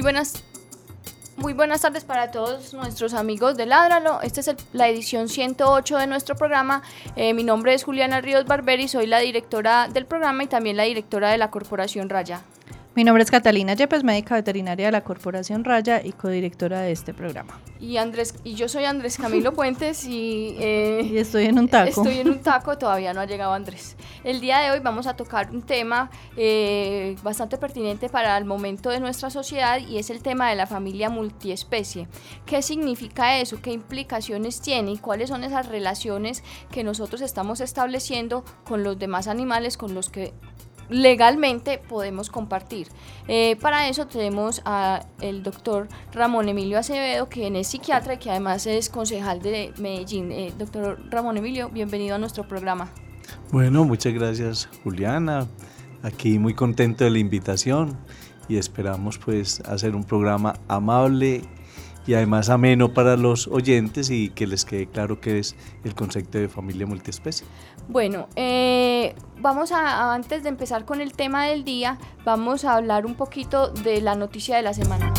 Muy buenas, muy buenas tardes para todos nuestros amigos de Ládralo. Esta es la edición 108 de nuestro programa. Eh, mi nombre es Juliana Ríos Barberi, soy la directora del programa y también la directora de la Corporación Raya. Mi nombre es Catalina Yepes, médica veterinaria de la Corporación Raya y codirectora de este programa. Y Andrés y yo soy Andrés Camilo Puentes y, eh, y, estoy en un taco. Estoy en un taco, todavía no ha llegado Andrés. El día de hoy vamos a tocar un tema eh, bastante pertinente para el momento de nuestra sociedad y es el tema de la familia multiespecie. ¿Qué significa eso? ¿Qué implicaciones tiene? ¿Y cuáles son esas relaciones que nosotros estamos estableciendo con los demás animales con los que legalmente podemos compartir. Eh, para eso tenemos al doctor Ramón Emilio Acevedo, quien es psiquiatra y que además es concejal de Medellín. Eh, doctor Ramón Emilio, bienvenido a nuestro programa. Bueno, muchas gracias Juliana. Aquí muy contento de la invitación y esperamos pues hacer un programa amable y además ameno para los oyentes y que les quede claro qué es el concepto de familia multiespecie. Bueno, eh, vamos a, antes de empezar con el tema del día, vamos a hablar un poquito de la noticia de la semana.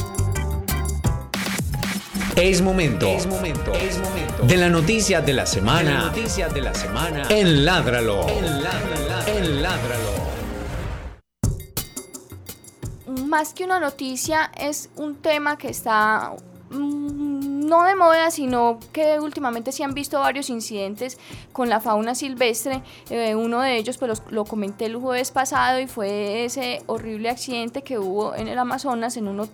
Es momento, es momento, es momento de la noticia de la semana, noticia de la semana en Ládralo, en Ládralo, en Ládralo. Más que una noticia, es un tema que está no de moda, sino que últimamente se han visto varios incidentes con la fauna silvestre. Eh, uno de ellos, pues lo, comenté el jueves pasado y fue ese horrible accidente que hubo en el Amazonas en un,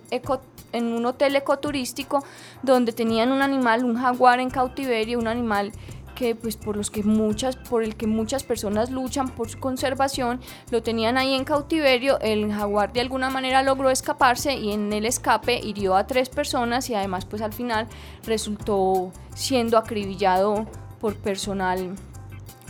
en un hotel ecoturístico donde tenían un animal, un jaguar en cautiverio, un animal que pues por los que muchas por el que muchas personas luchan por su conservación lo tenían ahí en cautiverio el jaguar de alguna manera logró escaparse y en el escape hirió a tres personas y además pues al final resultó siendo acribillado por personal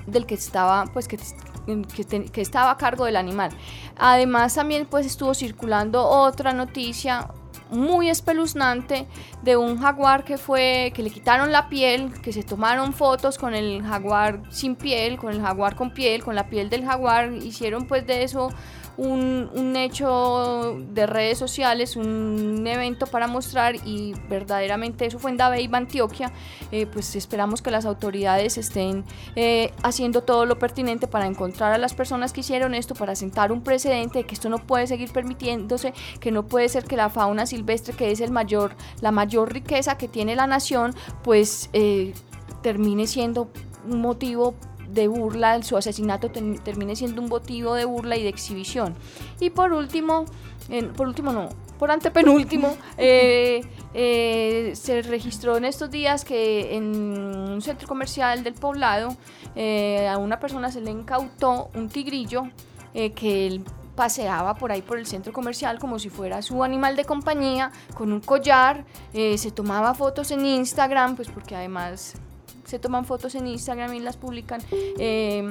del que estaba pues que, que, estaba a cargo del animal. Además también pues estuvo circulando otra noticia muy espeluznante de un jaguar que fue que le quitaron la piel, que se tomaron fotos con el jaguar sin piel, con el jaguar con piel, con la piel del jaguar, hicieron pues de eso un, hecho de redes sociales, un evento para mostrar y verdaderamente eso fue en Dabeiba, Antioquia, eh, pues esperamos que las autoridades estén eh, haciendo todo lo pertinente para encontrar a las personas que hicieron esto, para sentar un precedente de que esto no puede seguir permitiéndose, que no puede ser que la fauna silvestre, que es el mayor, la mayor riqueza que tiene la nación, pues eh, termine siendo un motivo de burla, su asesinato termine siendo un motivo de burla y de exhibición. Y por último, por último no, por antepenúltimo, eh, eh, se registró en estos días que en un centro comercial del poblado eh, a una persona se le incautó un tigrillo que él paseaba por ahí por el centro comercial como si fuera su animal de compañía, con un collar, se tomaba fotos en Instagram, pues porque además se toman fotos en Instagram y las publican. Eh,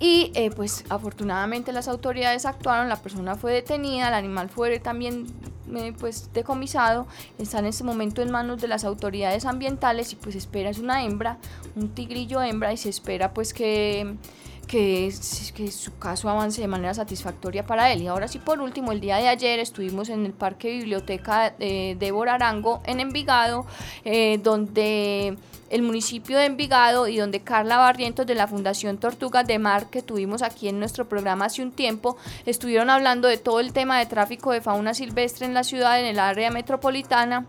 y eh, pues afortunadamente las autoridades actuaron, la persona fue detenida, el animal fue también eh, pues decomisado, está en este momento en manos de las autoridades ambientales y pues espera, es una hembra, un tigrillo hembra y se espera pues que que, su caso avance de manera satisfactoria para él. Y ahora sí, por último, el día de ayer estuvimos en el Parque Biblioteca de Débora Arango en Envigado, donde el municipio de Envigado y donde Carla Barrientos de la Fundación Tortugas de Mar, que tuvimos aquí en nuestro programa hace un tiempo, estuvieron hablando de todo el tema de tráfico de fauna silvestre en la ciudad, en el área metropolitana.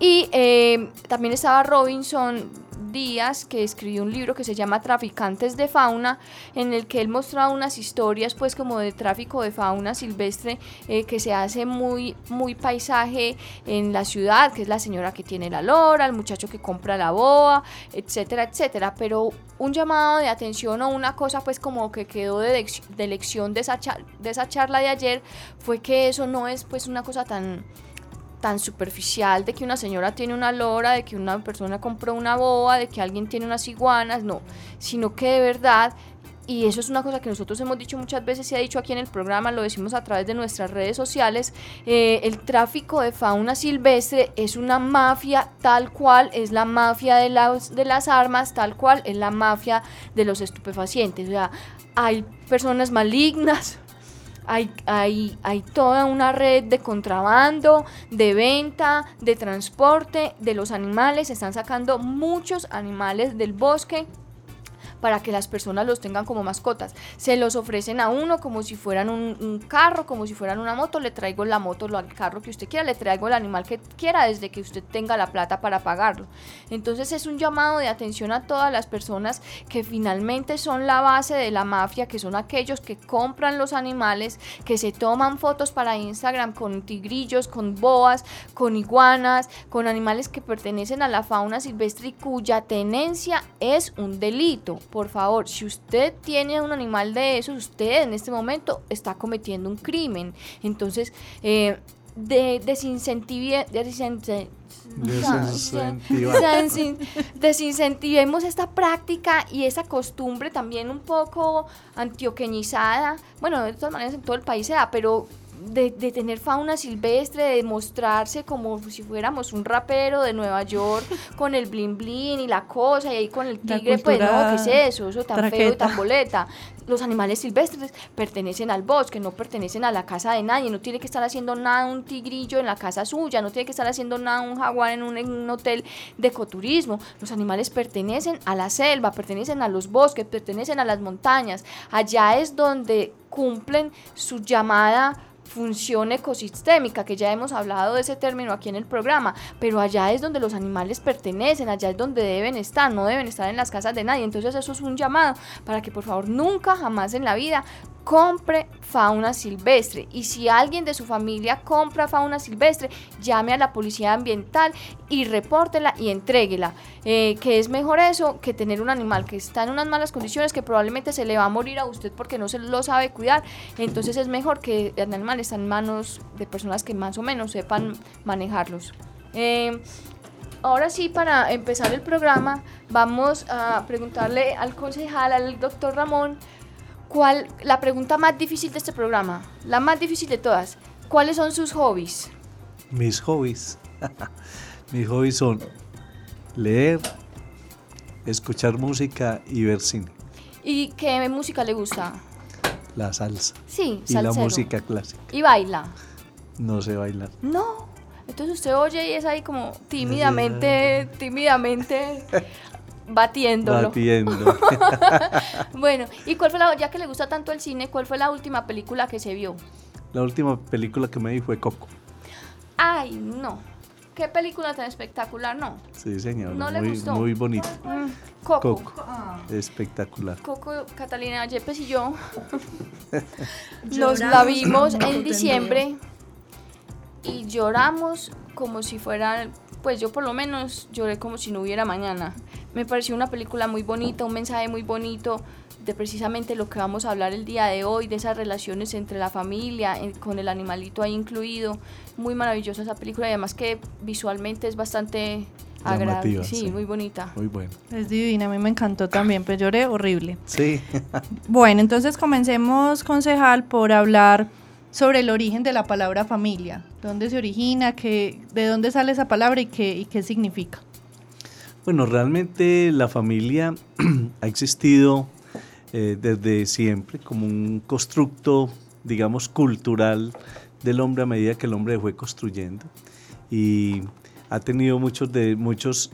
Y eh, también estaba Robinson Díaz, que escribió un libro que se llama Traficantes de Fauna, en el que él mostraba unas historias pues como de tráfico de fauna silvestre eh, que se hace muy, muy paisaje en la ciudad, que es la señora que tiene la lora, el muchacho que compra la boa, etcétera, etcétera. Pero un llamado de atención o una cosa pues como que quedó de, lección de esa, de esa charla de ayer fue que eso no es pues una cosa tan tan superficial de que una señora tiene una lora, de que una persona compró una boa, de que alguien tiene unas iguanas, no, sino que de verdad, y eso es una cosa que nosotros hemos dicho muchas veces, se ha dicho aquí en el programa, lo decimos a través de nuestras redes sociales, eh, el tráfico de fauna silvestre es una mafia tal cual es la mafia de las, de las armas, tal cual es la mafia de los estupefacientes, o sea, hay personas malignas, hay, hay, toda una red de contrabando, de venta, de transporte de los animales. Están sacando muchos animales del bosque para que las personas los tengan como mascotas. Se los ofrecen a uno como si fueran un, carro, como si fueran una moto. Le traigo la moto, al carro que usted quiera, le traigo el animal que quiera desde que usted tenga la plata para pagarlo. Entonces es un llamado de atención a todas las personas que finalmente son la base de la mafia, que son aquellos que compran los animales, que se toman fotos para Instagram con tigrillos, con boas, con iguanas, con animales que pertenecen a la fauna silvestre y cuya tenencia es un delito por favor, si usted tiene un animal de esos, usted en este momento está cometiendo un crimen. Entonces, eh, de, desincentivemos esta práctica y esa costumbre también un poco antioqueñizada. Bueno, de todas maneras en todo el país se da, pero de, tener fauna silvestre, de mostrarse como si fuéramos un rapero de Nueva York con el blin blin y la cosa y ahí con el tigre, pues no, ¿qué es eso? Eso tan feo y tan boleta. Los animales silvestres pertenecen al bosque, no pertenecen a la casa de nadie, no tiene que estar haciendo nada un tigrillo en la casa suya, no tiene que estar haciendo nada un jaguar en un, en un hotel de ecoturismo. Los animales pertenecen a la selva, pertenecen a los bosques, pertenecen a las montañas. Allá es donde cumplen su llamada función ecosistémica, que ya hemos hablado de ese término aquí en el programa, pero allá es donde los animales pertenecen, allá es donde deben estar, no deben estar en las casas de nadie. Entonces eso es un llamado para que por favor nunca, jamás en la vida compre fauna silvestre y si alguien de su familia compra fauna silvestre, llame a la policía ambiental y repórtela y entréguela. Eh, que es mejor eso que tener un animal que está en unas malas condiciones que probablemente se le va a morir a usted porque no se lo sabe cuidar. Entonces es mejor que el animal esté en manos de personas que más o menos sepan manejarlos. Eh, ahora sí, para empezar el programa, vamos a preguntarle al concejal, al doctor Ramón, ¿Cuál, la pregunta más difícil de este programa, la más difícil de todas, ¿cuáles son sus hobbies? Mis hobbies. Mis hobbies son leer, escuchar música y ver cine. ¿Y qué música le gusta? La salsa. Sí, Y la música clásica. ¿Y baila? No sé bailar. No. Entonces usted oye y es ahí como tímidamente, tímidamente batiéndolo. Batiendo. bueno, ¿y cuál fue la, ya que le gusta tanto el cine, cuál fue la última película que se vio? La última película que me vi fue Coco. Ay, no. Qué película tan espectacular, ¿no? Sí, señor. ¿No muy, le gustó? muy bonito. Mm, Coco. Ah. Espectacular. Coco, Catalina Yepes y yo nos la vimos en diciembre y lloramos como si fuera, pues yo por lo menos lloré como si no hubiera mañana. Me pareció una película muy bonita, un mensaje muy bonito de precisamente lo que vamos a hablar el día de hoy, de esas relaciones entre la familia, con el animalito ahí incluido. Muy maravillosa esa película y además que visualmente es bastante agradable. Sí, muy bonita. Muy buena. Es divina, a mí me encantó también, pero lloré horrible. Sí. bueno, entonces comencemos, concejal, por hablar sobre el origen de la palabra familia. ¿Dónde se origina? Qué, ¿De dónde sale esa palabra y qué, y qué significa? Bueno, realmente la familia ha existido eh, desde siempre como un constructo, digamos, cultural del hombre a medida que el hombre fue construyendo. Y ha tenido muchos de muchos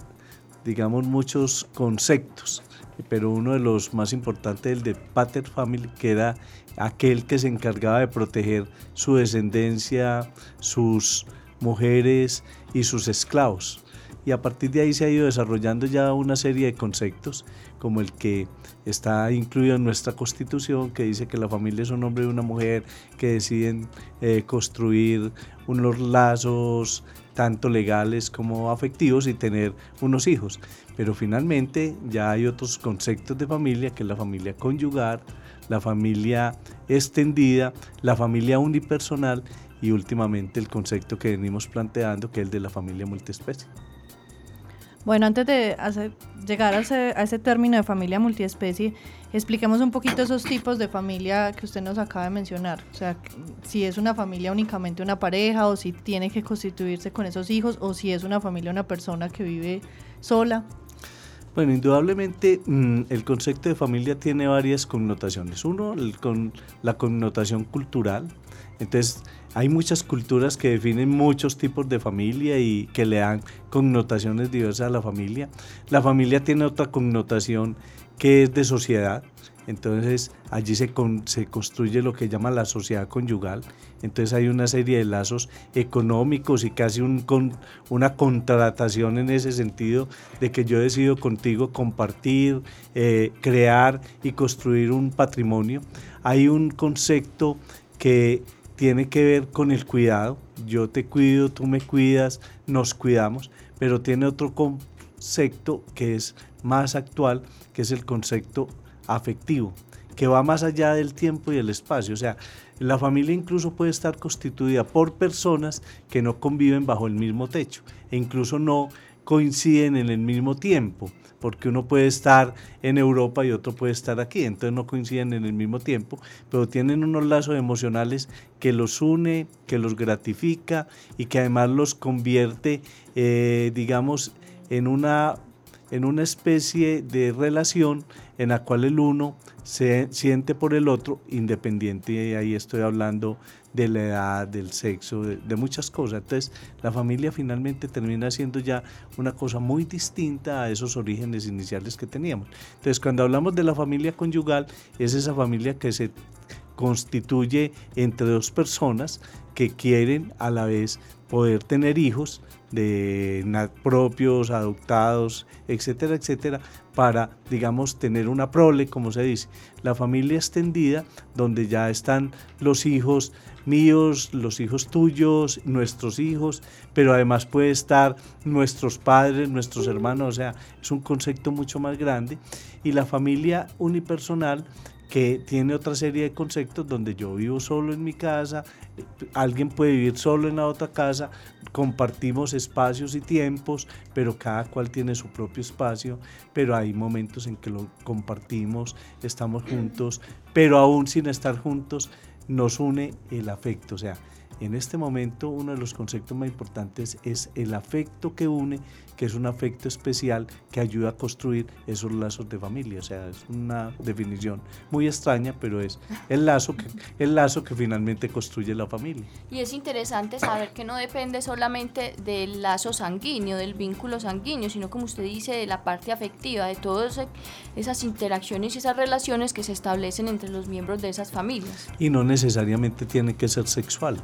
digamos muchos conceptos pero uno de los más importantes el de pater family que era aquel que se encargaba de proteger su descendencia sus mujeres y sus esclavos y a partir de ahí se ha ido desarrollando ya una serie de conceptos como el que está incluido en nuestra constitución que dice que la familia es un hombre y una mujer que deciden eh, construir unos lazos tanto legales como afectivos y tener unos hijos. Pero finalmente ya hay otros conceptos de familia, que es la familia conyugal, la familia extendida, la familia unipersonal y últimamente el concepto que venimos planteando, que es el de la familia multiespecie. Bueno, antes de llegar a ese, término de familia multiespecie, expliquemos un poquito esos tipos de familia que usted nos acaba de mencionar. O sea, si es una familia únicamente una pareja, o si tiene que constituirse con esos hijos, o si es una familia una persona que vive sola. Bueno, indudablemente mm, el concepto de familia tiene varias connotaciones. Uno, con la connotación cultural. Entonces, hay muchas culturas que definen muchos tipos de familia y que le dan connotaciones diversas a la familia. La familia tiene otra connotación que es de sociedad. Entonces allí se, se construye lo que llama la sociedad conyugal. Entonces hay una serie de lazos económicos y casi un, con, una contratación en ese sentido de que yo decido contigo compartir, eh, crear y construir un patrimonio. Hay un concepto que tiene que ver con el cuidado. Yo te cuido, tú me cuidas, nos cuidamos, pero tiene otro concepto que es más actual, que es el concepto afectivo, que va más allá del tiempo y el espacio. O sea, la familia incluso puede estar constituida por personas que no conviven bajo el mismo techo e incluso no coinciden en el mismo tiempo porque uno puede estar en Europa y otro puede estar aquí, entonces no coinciden en el mismo tiempo, pero tienen unos lazos emocionales que los une, que los gratifica y que además los convierte, eh, digamos, en una, en una especie de relación en la cual el uno se siente por el otro independiente, y ahí estoy hablando de la edad, del sexo, de, muchas cosas. Entonces, la familia finalmente termina siendo ya una cosa muy distinta a esos orígenes iniciales que teníamos. Entonces, cuando hablamos de la familia conyugal, es esa familia que se constituye entre dos personas que quieren a la vez poder tener hijos de propios, adoptados, etcétera, etcétera, para, digamos, tener una prole, como se dice. La familia extendida, donde ya están los hijos míos, los hijos tuyos, nuestros hijos, pero además puede estar nuestros padres, nuestros hermanos, o sea, es un concepto mucho más grande. Y la familia unipersonal que tiene otra serie de conceptos donde yo vivo solo en mi casa, alguien puede vivir solo en la otra casa, compartimos espacios y tiempos, pero cada cual tiene su propio espacio, pero hay momentos en que lo compartimos, estamos juntos, pero aún sin estar juntos nos une el afecto, o sea, en este momento uno de los conceptos más importantes es el afecto que une, que es un afecto especial que ayuda a construir esos lazos de familia. O sea, es una definición muy extraña, pero es el lazo que, el lazo que finalmente construye la familia. Y es interesante saber que no depende solamente del lazo sanguíneo, del vínculo sanguíneo, sino como usted dice, de la parte afectiva, de todas esas interacciones y esas relaciones que se establecen entre los miembros de esas familias. Y no necesariamente tiene que ser sexual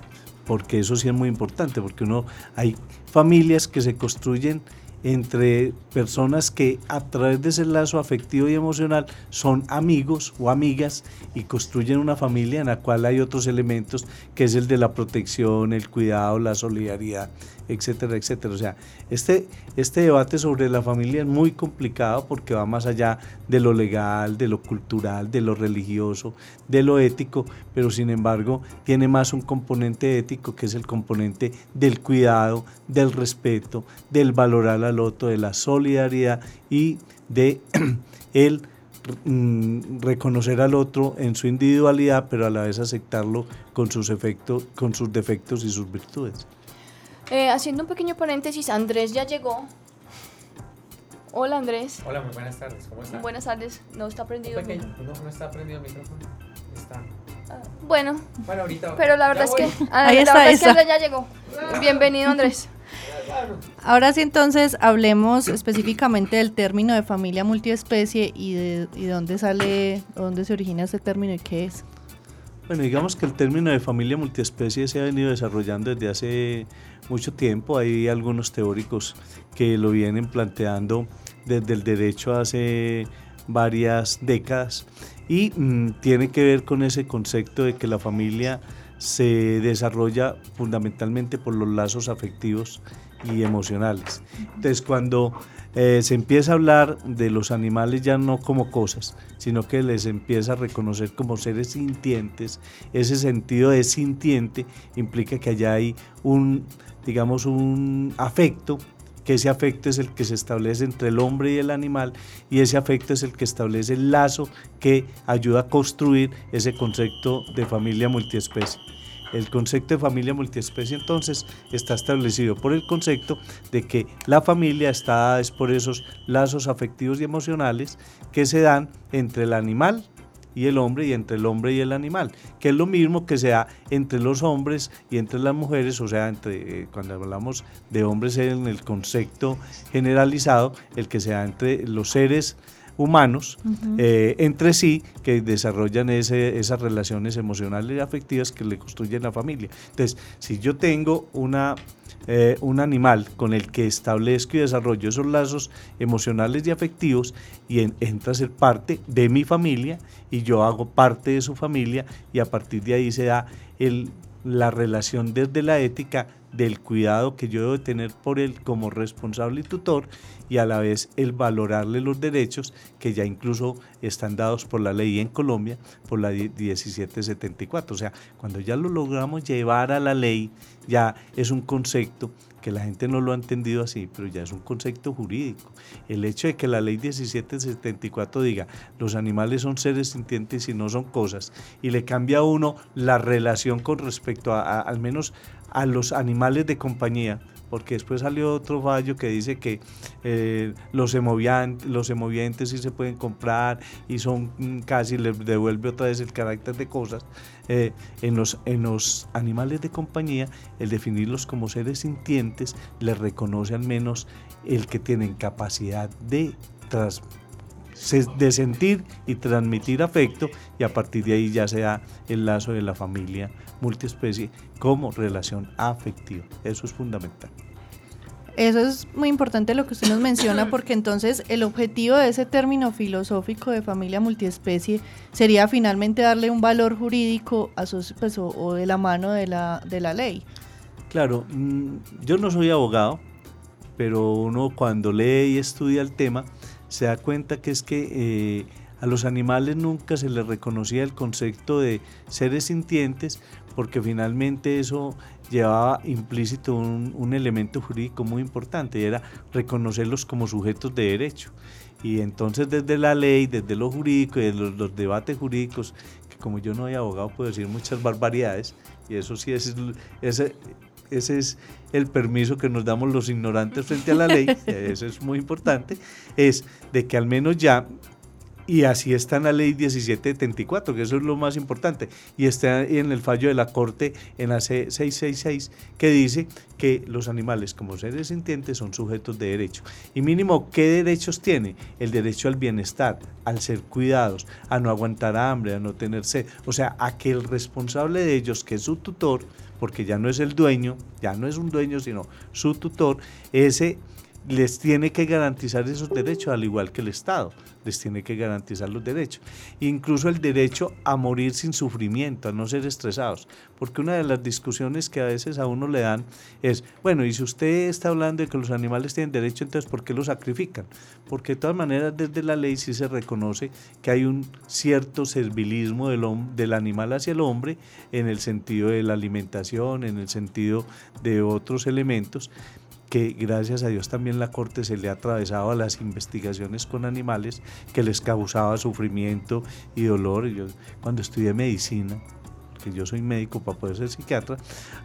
porque eso sí es muy importante, porque uno hay familias que se construyen entre personas que a través de ese lazo afectivo y emocional son amigos o amigas y construyen una familia en la cual hay otros elementos que es el de la protección, el cuidado, la solidaridad, etcétera, etcétera. O sea, este, este debate sobre la familia es muy complicado porque va más allá de lo legal, de lo cultural, de lo religioso, de lo ético, pero sin embargo tiene más un componente ético que es el componente del cuidado, del respeto, del valorar al otro, de la solidaridad y de el mm, reconocer al otro en su individualidad, pero a la vez aceptarlo con sus efectos, con sus defectos y sus virtudes. Eh, haciendo un pequeño paréntesis, Andrés ya llegó. Hola Andrés. Hola, muy buenas tardes. ¿Cómo está? Buenas tardes. No está prendido. Pequeño. No, no está prendido el micrófono. Está. Ah, bueno. Bueno, ahorita. Pero la verdad es que. Ah, ahí está, verdad es que Andrés ya llegó. Bienvenido Andrés. Ahora sí, entonces hablemos específicamente del término de familia multiespecie y de y dónde sale, dónde se origina ese término y qué es. Bueno, digamos que el término de familia multiespecie se ha venido desarrollando desde hace mucho tiempo. Hay algunos teóricos que lo vienen planteando desde el derecho hace varias décadas y mm, tiene que ver con ese concepto de que la familia se desarrolla fundamentalmente por los lazos afectivos y emocionales. Entonces, cuando eh, se empieza a hablar de los animales ya no como cosas, sino que les empieza a reconocer como seres sintientes, ese sentido de sintiente implica que allá hay un, digamos, un afecto que ese afecto es el que se establece entre el hombre y el animal y ese afecto es el que establece el lazo que ayuda a construir ese concepto de familia multiespecie. El concepto de familia multiespecie entonces está establecido por el concepto de que la familia está es por esos lazos afectivos y emocionales que se dan entre el animal y el hombre y entre el hombre y el animal, que es lo mismo que se da entre los hombres y entre las mujeres, o sea, entre eh, cuando hablamos de hombres en el concepto generalizado, el que se da entre los seres humanos eh, entre sí que desarrollan esas relaciones emocionales y afectivas que le construyen la familia. Entonces, si yo tengo una, eh, un animal con el que establezco y desarrollo esos lazos emocionales y afectivos y entra a ser parte de mi familia y yo hago parte de su familia y a partir de ahí se da el, la relación desde la ética del cuidado que yo debo tener por él como responsable y tutor y a la vez el valorarle los derechos que ya incluso están dados por la ley en Colombia, por la 1774. O sea, cuando ya lo logramos llevar a la ley, ya es un concepto que la gente no lo ha entendido así, pero ya es un concepto jurídico. El hecho de que la ley 1774 diga los animales son seres sintientes y no son cosas, y le cambia a uno la relación con respecto a al menos a los animales de compañía, porque después salió otro fallo que dice que eh, los, los emovientes sí se pueden comprar y son mm, casi, les devuelve otra vez el carácter de cosas. Eh, en, los, en los animales de compañía, el definirlos como seres sintientes les reconoce al menos el que tienen capacidad de de sentir y transmitir afecto y a partir de ahí ya sea el lazo de la familia multiespecie como relación afectiva. Eso es fundamental. Eso es muy importante lo que usted nos menciona porque entonces el objetivo de ese término filosófico de familia multiespecie sería finalmente darle un valor jurídico a sus, pues, o, de la mano de la, de la ley. Claro, mm, yo no soy abogado, pero uno cuando lee y estudia el tema se da cuenta que es que eh, a los animales nunca se les reconocía el concepto de seres sintientes porque finalmente eso llevaba implícito un, elemento jurídico muy importante y era reconocerlos como sujetos de derecho. Y entonces desde la ley, desde lo jurídico desde los, debates jurídicos, que como yo no soy abogado puedo decir muchas barbaridades, y eso sí es, ese, ese es el permiso que nos damos los ignorantes frente a la ley, eso es muy importante, es de que al menos ya y así está en la ley 1774, que eso es lo más importante. Y está en el fallo de la Corte en la C666, que dice que los animales como seres sintientes son sujetos de derecho. Y mínimo, ¿qué derechos tiene? El derecho al bienestar, al ser cuidados, a no aguantar hambre, a no tener sed. O sea, a que el responsable de ellos, que es su tutor, porque ya no es el dueño, ya no es un dueño, sino su tutor, ese les tiene que garantizar esos derechos, al igual que el Estado les tiene que garantizar los derechos. Incluso el derecho a morir sin sufrimiento, a no ser estresados. Porque una de las discusiones que a veces a uno le dan es, bueno, y si usted está hablando de que los animales tienen derecho, entonces ¿por qué los sacrifican? Porque de todas maneras desde la ley sí se reconoce que hay un cierto servilismo del, del animal hacia el hombre en el sentido de la alimentación, en el sentido de otros elementos que gracias a Dios también la Corte se le ha atravesado a las investigaciones con animales que les causaba sufrimiento y dolor. Yo cuando estudié medicina, porque yo soy médico para poder ser psiquiatra,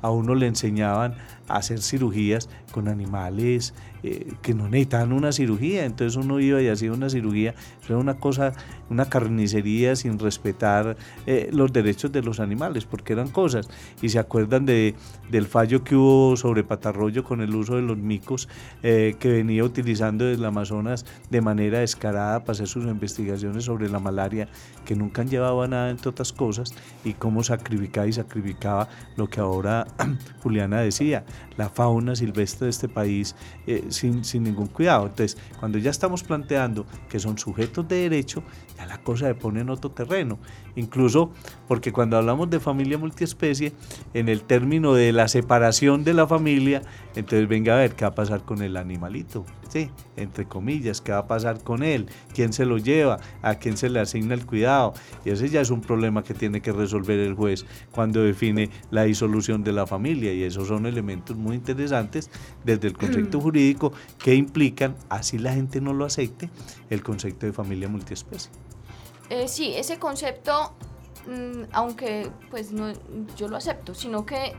a uno le enseñaban hacer cirugías con animales eh, que no necesitaban una cirugía, entonces uno iba y hacía una cirugía, era una cosa, una carnicería sin respetar eh, los derechos de los animales, porque eran cosas, y se acuerdan de, del fallo que hubo sobre Patarroyo con el uso de los micos eh, que venía utilizando desde el Amazonas de manera descarada para hacer sus investigaciones sobre la malaria, que nunca han llevado a nada entre otras cosas, y cómo sacrificaba y sacrificaba lo que ahora Juliana decía, la fauna silvestre de este país eh, sin, sin, ningún cuidado. Entonces, cuando ya estamos planteando que son sujetos de derecho, ya la cosa se pone en otro terreno. Incluso porque cuando hablamos de familia multiespecie, en el término de la separación de la familia, entonces venga a ver qué va a pasar con el animalito, ¿sí? entre comillas, qué va a pasar con él, quién se lo lleva, a quién se le asigna el cuidado. Y ese ya es un problema que tiene que resolver el juez cuando define la disolución de la familia. Y esos son elementos muy interesantes desde el concepto jurídico que implican, así la gente no lo acepte, el concepto de familia multiespecie. Eh, sí, ese concepto, mm, aunque pues no, yo lo acepto, sino que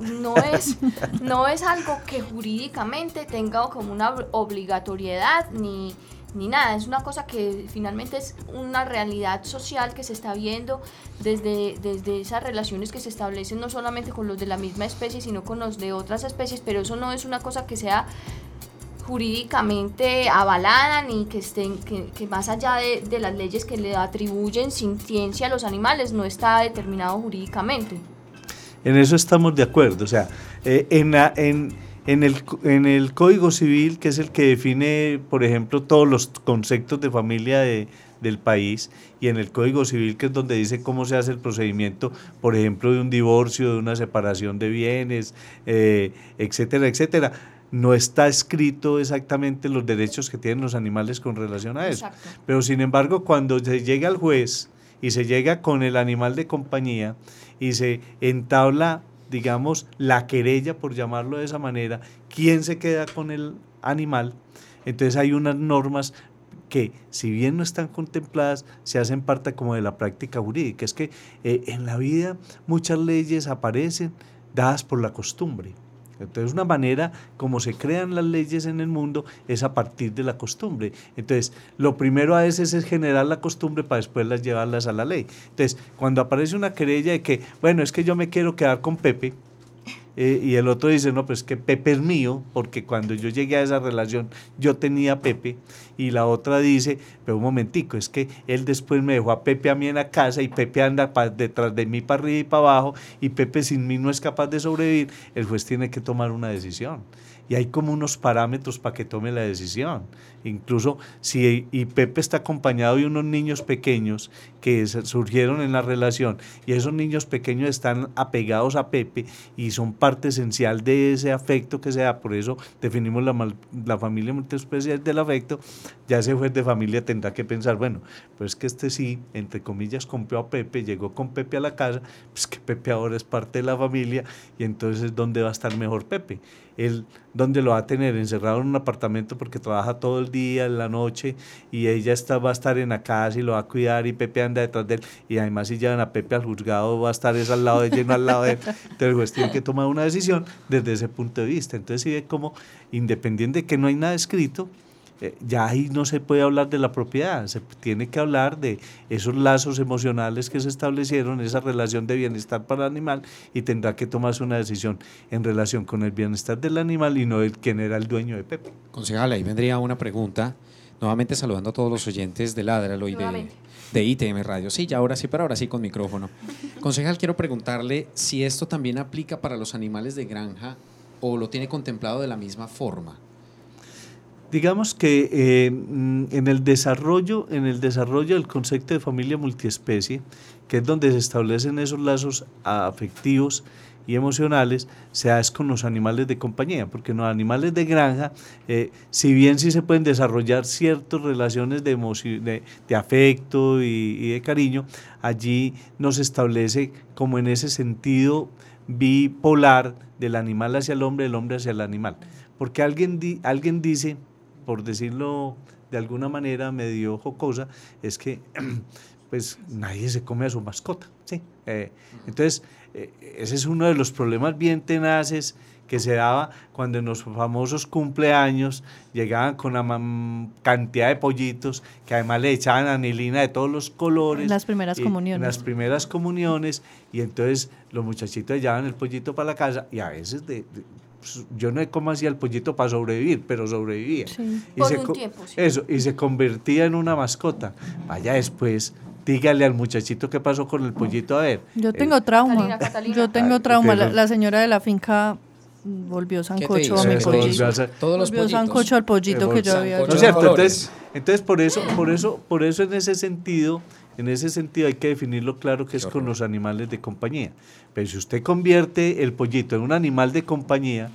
no, es, no es algo que jurídicamente tenga como una obligatoriedad ni, ni nada, es una cosa que finalmente es una realidad social que se está viendo desde, desde esas relaciones que se establecen no solamente con los de la misma especie, sino con los de otras especies, pero eso no es una cosa que sea jurídicamente avalada ni que estén que, más allá de, las leyes que le atribuyen ciencia a los animales no está determinado jurídicamente. En eso estamos de acuerdo, o sea, eh, en, en, en, el, en el Código Civil, que es el que define, por ejemplo, todos los conceptos de familia de, del país, y en el Código Civil, que es donde dice cómo se hace el procedimiento, por ejemplo, de un divorcio, de una separación de bienes, eh, etcétera, etcétera no está escrito exactamente los derechos que tienen los animales con relación a eso. Exacto. Pero sin embargo, cuando se llega al juez y se llega con el animal de compañía y se entabla, digamos, la querella, por llamarlo de esa manera, ¿quién se queda con el animal? Entonces hay unas normas que si bien no están contempladas, se hacen parte como de la práctica jurídica. Es que eh, en la vida muchas leyes aparecen dadas por la costumbre. Entonces, una manera como se crean las leyes en el mundo es a partir de la costumbre. Entonces, lo primero a veces es generar la costumbre para después las llevarlas a la ley. Entonces, cuando aparece una querella de que, bueno, es que yo me quiero quedar con Pepe, eh, y el otro dice, no, pues que Pepe es mío, porque cuando yo llegué a esa relación yo tenía a Pepe, y la otra dice, pero un momentico, es que él después me dejó a Pepe a mí en la casa y Pepe anda detrás de mí para arriba y para abajo, y Pepe sin mí no es capaz de sobrevivir, el juez tiene que tomar una decisión y hay como unos parámetros para que tome la decisión. Incluso si y Pepe está acompañado de unos niños pequeños que surgieron en la relación y esos niños pequeños están apegados a Pepe y son parte esencial de ese afecto que se da, por eso definimos la, la familia multiespecial del afecto, ya ese juez de familia tendrá que pensar, bueno, pues que este sí, entre comillas, compró a Pepe, llegó con Pepe a la casa, pues que Pepe ahora es parte de la familia y entonces ¿dónde va a estar mejor Pepe? Él, ¿dónde lo va a tener? Encerrado en un apartamento porque trabaja todo el día, en la noche, y ella está, va a estar en la casa y lo va a cuidar y Pepe anda detrás de él, y además si llevan a Pepe al juzgado va a estar es al lado de lleno al lado de él. Entonces juez tiene que tomar una decisión desde ese punto de vista. Entonces si ve como, independiente de que no hay nada escrito, eh, ya ahí no se puede hablar de la propiedad, se tiene que hablar de esos lazos emocionales que se establecieron, esa relación de bienestar para el animal y tendrá que tomarse una decisión en relación con el bienestar del animal y no el quien era el dueño de Pepe. Concejal, ahí vendría una pregunta, nuevamente saludando a todos los oyentes de Ladralo y de, de ITM Radio. Sí, ya ahora sí, pero ahora sí con micrófono. Concejal, quiero preguntarle si esto también aplica para los animales de granja o lo tiene contemplado de la misma forma. Digamos que eh, mm, en el desarrollo, en el desarrollo del concepto de familia multiespecie, que es donde se establecen esos lazos afectivos y emocionales, se da con los animales de compañía, porque los animales de granja, eh, si bien sí se pueden desarrollar ciertas relaciones de, de, de afecto y, y, de cariño, allí no se establece como en ese sentido bipolar del animal hacia el hombre, del hombre hacia el animal. Porque alguien, di, alguien dice, por decirlo de alguna manera medio jocosa, es que pues nadie se come a su mascota, ¿sí? Eh, entonces, eh, ese es uno de los problemas bien tenaces que se daba cuando en los famosos cumpleaños llegaban con una cantidad de pollitos que además le echaban anilina de todos los colores. En las primeras comuniones. En las primeras comuniones y entonces los muchachitos llevaban el pollito para la casa y a veces de, pues, yo no sé cómo hacía el pollito para sobrevivir, pero sobrevivía. Y Por un tiempo, sí. Eso, y se convertía en una mascota. Vaya después, dígale al muchachito qué pasó con el pollito, a ver. Yo tengo trauma. Yo tengo trauma. La, señora de la finca volvió sancocho a mi pollito. Todos los volvió sancocho al pollito que yo había hecho. cierto? Entonces, entonces por eso, por eso, por eso en ese sentido, en ese sentido hay que definirlo claro que es con los animales de compañía. Pero si usted convierte el pollito en un animal de compañía,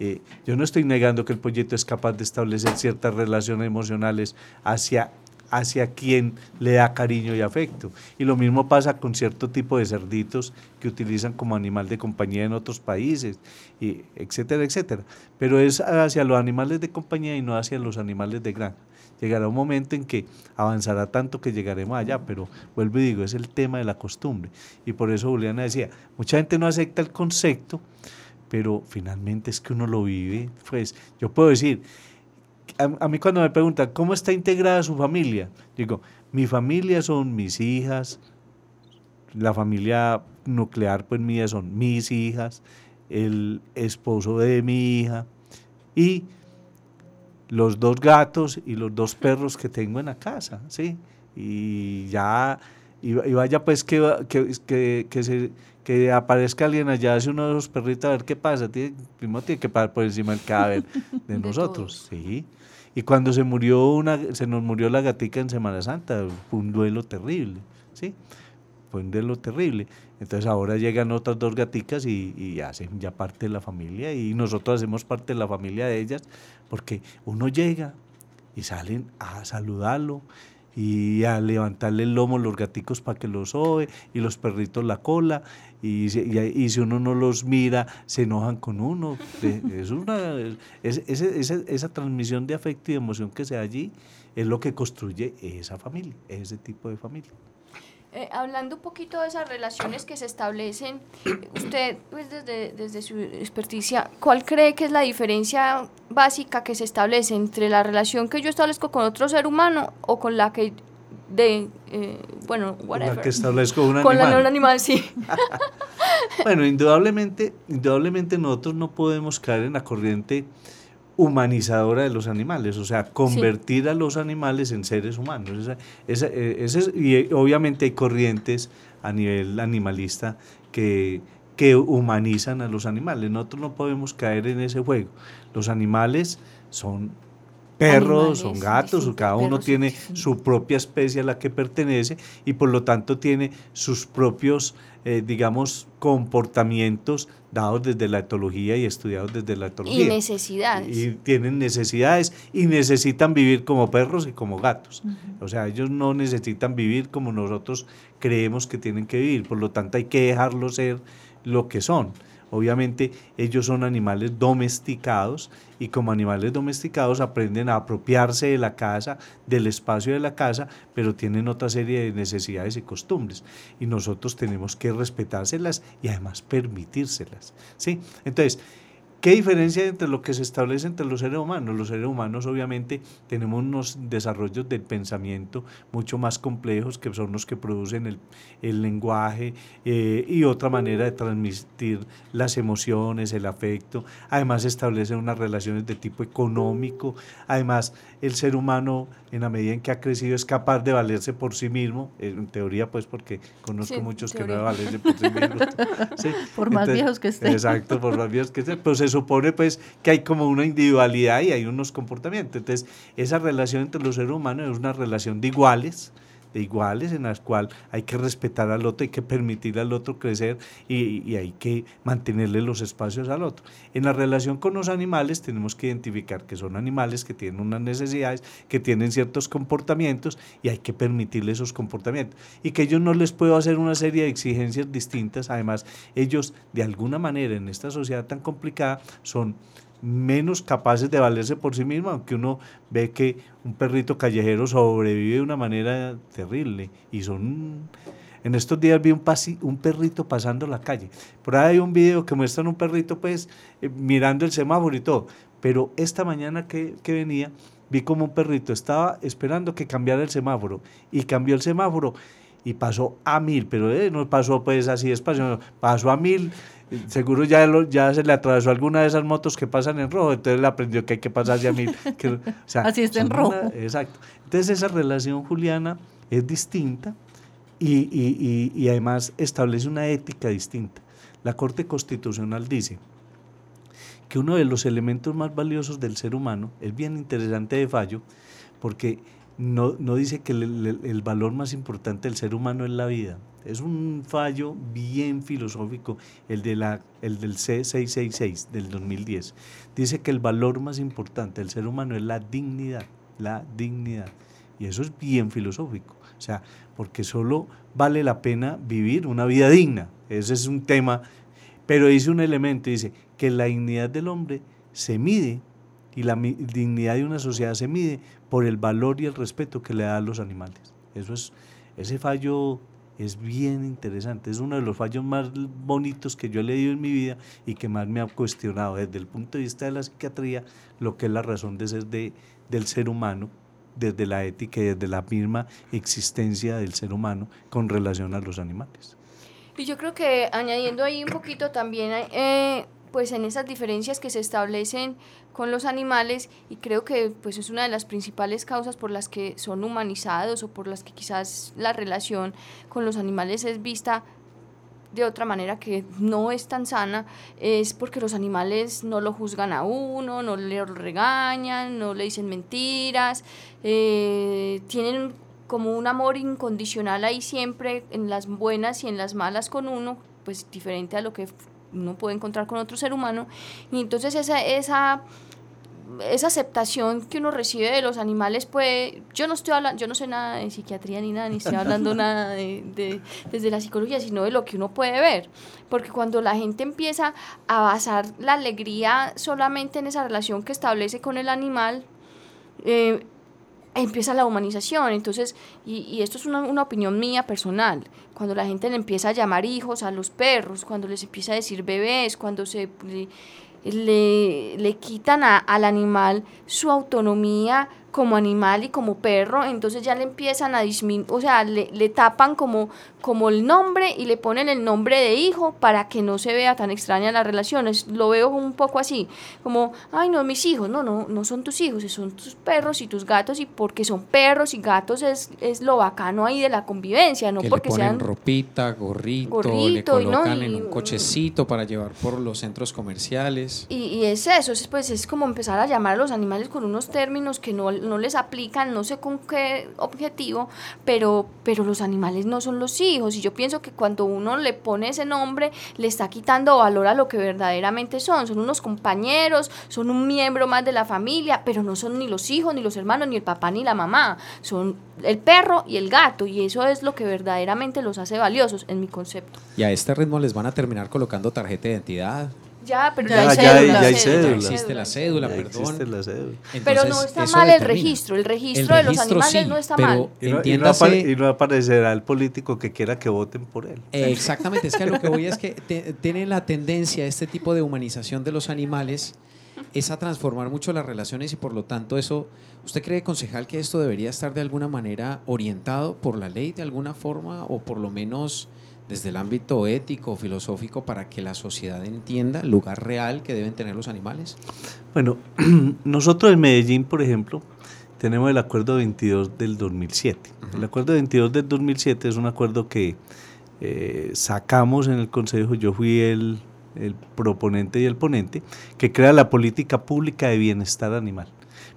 eh, yo no estoy negando que el pollito es capaz de establecer ciertas relaciones emocionales hacia hacia quien le da cariño y afecto. Y lo mismo pasa con cierto tipo de cerditos que utilizan como animal de compañía en otros países, y etcétera, etcétera. Pero es hacia los animales de compañía y no hacia los animales de granja. Llegará un momento en que avanzará tanto que llegaremos allá, pero vuelvo y digo, es el tema de la costumbre. Y por eso Juliana decía, mucha gente no acepta el concepto, pero finalmente es que uno lo vive. Pues yo puedo decir, a, mí cuando me preguntan, ¿cómo está integrada su familia? Digo, mi familia son mis hijas, la familia nuclear pues mía son mis hijas, el esposo de mi hija y los dos gatos y los dos perros que tengo en la casa, ¿sí? Y ya, y, vaya pues que, que, que, se, que aparezca alguien allá, hace uno de esos perritos a ver qué pasa, tiene, primero tiene que parar por encima del cadáver de, nosotros, sí. Y cuando se murió una, se nos murió la gatica en Semana Santa, fue un duelo terrible, ¿sí? Fue un duelo terrible. Entonces ahora llegan otras dos gaticas y, y, hacen ya parte de la familia y nosotros hacemos parte de la familia de ellas porque uno llega y salen a saludarlo y a levantarle el lomo los gaticos para que los sobe y los perritos la cola y, y, si uno no los mira se enojan con uno es una es, esa, esa transmisión de afecto y emoción que se da allí es lo que construye esa familia ese tipo de familia eh, hablando un poquito de esas relaciones que se establecen, usted, pues desde, desde su experticia, ¿cuál cree que es la diferencia básica que se establece entre la relación que yo establezco con otro ser humano o con la que de, eh, bueno, whatever. La que establezco un con animal. la de un animal, sí. bueno, indudablemente, indudablemente nosotros no podemos caer en la corriente humanizadora de los animales, o sea, convertir a los animales en seres humanos. Eh, y obviamente hay corrientes a nivel animalista que, que humanizan a los animales. Nosotros no podemos caer en ese juego. Los animales son perros, son gatos, cada uno tiene su propia especie a la que pertenece y por lo tanto tiene sus propios, eh, digamos, comportamientos dados desde la etología y estudiados desde la etología. Y necesidades. Y tienen necesidades y necesitan vivir como perros y como gatos. O sea, ellos no necesitan vivir como nosotros creemos que tienen que vivir, por lo tanto hay que dejarlos ser lo que son. Obviamente ellos son animales domesticados y como animales domesticados aprenden a apropiarse de la casa, del espacio de la casa, pero tienen otra serie de necesidades y costumbres y nosotros tenemos que respetárselas y además permitírselas. ¿sí? Entonces, ¿Qué diferencia entre lo que se establece entre los seres humanos? Los seres humanos obviamente tenemos unos desarrollos del pensamiento mucho más complejos que son los que producen el, el lenguaje eh, y otra manera de transmitir las emociones, el afecto. Además establecen unas relaciones de tipo económico. Además el ser humano en la medida en que ha crecido es capaz de valerse por sí mismo, en teoría pues porque conozco muchos que no valerse por sí mismos. Por más viejos que estén. Exacto, por más viejos que estén. Pero se supone pues que hay como una individualidad y hay unos comportamientos. Entonces esa relación entre los seres humanos es una relación de iguales, iguales en las cuales hay que respetar al otro, hay que permitir al otro crecer y, hay que mantenerle los espacios al otro. En la relación con los animales tenemos que identificar que son animales que tienen unas necesidades, que tienen ciertos comportamientos y hay que permitirle esos comportamientos. Y que yo no les puedo hacer una serie de exigencias distintas, además ellos de alguna manera en esta sociedad tan complicada son menos capaces de valerse por sí mismos, aunque uno ve que un perrito callejero sobrevive de una manera terrible y son... En estos días vi un, un perrito pasando la calle. Por ahí hay un video que muestran un perrito pues eh, mirando el semáforo y todo. Pero esta mañana que, que venía vi como un perrito estaba esperando que cambiara el semáforo y cambió el semáforo y pasó a mil, pero eh, no pasó pues así despacio, pasó a mil seguro ya, ya se le atravesó alguna de esas motos que pasan en rojo, entonces le aprendió que hay que pasar a mil. Así está en rojo. exacto. Entonces esa relación, Juliana, es distinta y, y, y, además establece una ética distinta. La Corte Constitucional dice que uno de los elementos más valiosos del ser humano, es bien interesante de fallo, porque no, no dice que el, el, valor más importante del ser humano es la vida. Es un fallo bien filosófico, el, de la, el del C666 del 2010. Dice que el valor más importante del ser humano es la dignidad, la dignidad. Y eso es bien filosófico. O sea, porque solo vale la pena vivir una vida digna. Ese es un tema. Pero dice un elemento, dice que la dignidad del hombre se mide y la dignidad de una sociedad se mide por el valor y el respeto que le da a los animales. Eso es, ese fallo es bien interesante, es uno de los fallos más bonitos que yo he leído en mi vida y que más me ha cuestionado desde el punto de vista de la psiquiatría lo que es la razón de ser de, del ser humano, desde la ética y desde la misma existencia del ser humano con relación a los animales. Y yo creo que añadiendo ahí un poquito también, eh, pues en esas diferencias que se establecen con los animales y creo que pues es una de las principales causas por las que son humanizados o por las que quizás la relación con los animales es vista de otra manera que no es tan sana es porque los animales no lo juzgan a uno, no le regañan, no le dicen mentiras, eh, tienen como un amor incondicional ahí siempre en las buenas y en las malas con uno, pues diferente a lo que uno puede encontrar con otro ser humano. Y entonces esa, esa esa aceptación que uno recibe de los animales, pues yo no estoy hablando, yo no sé nada de psiquiatría ni nada, ni estoy hablando nada de, desde la psicología, sino de lo que uno puede ver. Porque cuando la gente empieza a basar la alegría solamente en esa relación que establece con el animal, eh, empieza la humanización. Entonces, y, y esto es una, opinión mía personal, cuando la gente le empieza a llamar hijos a los perros, cuando les empieza a decir bebés, cuando se le, le quitan a, al animal su autonomía como animal y como perro, entonces ya le empiezan a disminuir, o sea, le, le, tapan como, como el nombre y le ponen el nombre de hijo para que no se vea tan extraña las relaciones. Lo veo un poco así, como, ay, no, mis hijos, no, no, no son tus hijos, son tus perros y tus gatos y porque son perros y gatos es, es lo bacano ahí de la convivencia, no que porque le ponen sean ropita, gorrito, gorrito le y no, colocan y- en un cochecito para llevar por los centros comerciales. Y, y es eso, es, pues, es como empezar a llamar a los animales con unos términos que no, no les aplican, no sé con qué objetivo, pero, pero los animales no son los hijos. Y yo pienso que cuando uno le pone ese nombre, le está quitando valor a lo que verdaderamente son. Son unos compañeros, son un miembro más de la familia, pero no son ni los hijos, ni los hermanos, ni el papá, ni la mamá. Son el perro y el gato. Y eso es lo que verdaderamente los hace valiosos, en mi concepto. Y a este ritmo les van a terminar colocando tarjeta de identidad. Ya, pero Ya ya, hay cédula, ya hay cédula. Ya existe la cédula, Ya perdón. existe la cédula. Pero no está mal el registro, el registro El de los animales sí, no está pero mal. Y no, y no entiéndase- apare- y no aparecerá el político que quiera que voten por él. Eh, exactamente, es que a lo que voy es que te- tiene la tendencia este tipo de humanización de los animales es a transformar mucho las relaciones y por lo tanto eso, ¿usted cree, concejal, que esto debería estar de alguna manera orientado por la ley de alguna forma o por lo menos desde el ámbito ético filosófico para que la sociedad entienda el lugar real que deben tener los animales? Bueno, nosotros en Medellín, por ejemplo, tenemos el acuerdo 22 del 2007. El acuerdo 22 del 2007 es un acuerdo que eh, sacamos en el Consejo, yo fui el, el proponente y el ponente, que crea la política pública de bienestar animal.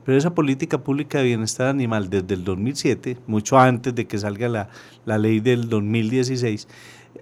Pero esa política pública de bienestar animal desde el 2007, mucho antes de que salga la, la ley del 2016,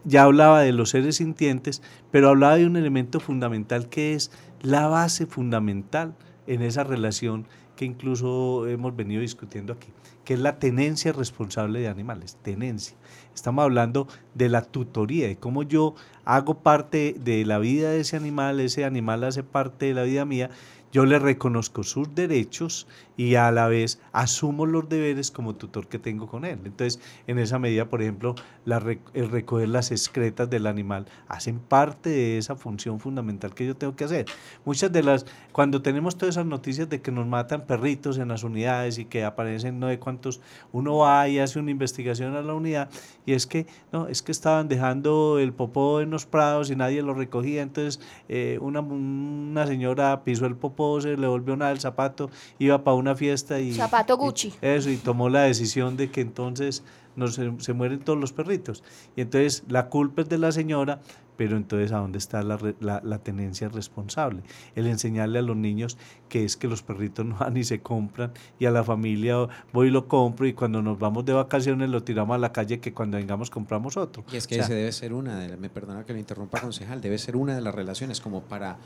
ya hablaba de los seres sintientes, pero hablaba de un elemento fundamental que es la base fundamental en esa relación que incluso hemos venido discutiendo aquí, que es la tenencia responsable de animales, tenencia. Estamos hablando de la tutoría, de cómo yo hago parte de la vida de ese animal, ese animal hace parte de la vida mía yo le reconozco sus derechos y a la vez asumo los deberes como tutor que tengo con él. Entonces, en esa medida, por ejemplo, la, el recoger las excretas del animal hacen parte de esa función fundamental que yo tengo que hacer. Muchas de las, cuando tenemos todas esas noticias de que nos matan perritos en las unidades y que aparecen no de cuántos, uno va y hace una investigación a la unidad y es que, no, es que estaban dejando el popó en los prados y nadie lo recogía, entonces eh, una, una señora pisó el popó se le volvió nada el zapato, iba para una fiesta y... Zapato Gucci. eso, y tomó la decisión de que entonces no, se, mueren todos los perritos. Y entonces la culpa es de la señora, pero entonces ¿a dónde está la, la, tenencia responsable? El enseñarle a los niños que es que los perritos no van y se compran y a la familia voy y lo compro y cuando nos vamos de vacaciones lo tiramos a la calle que cuando vengamos compramos otro. Y es que ese debe ser una, de, me perdona que me interrumpa concejal, debe ser una de las relaciones como para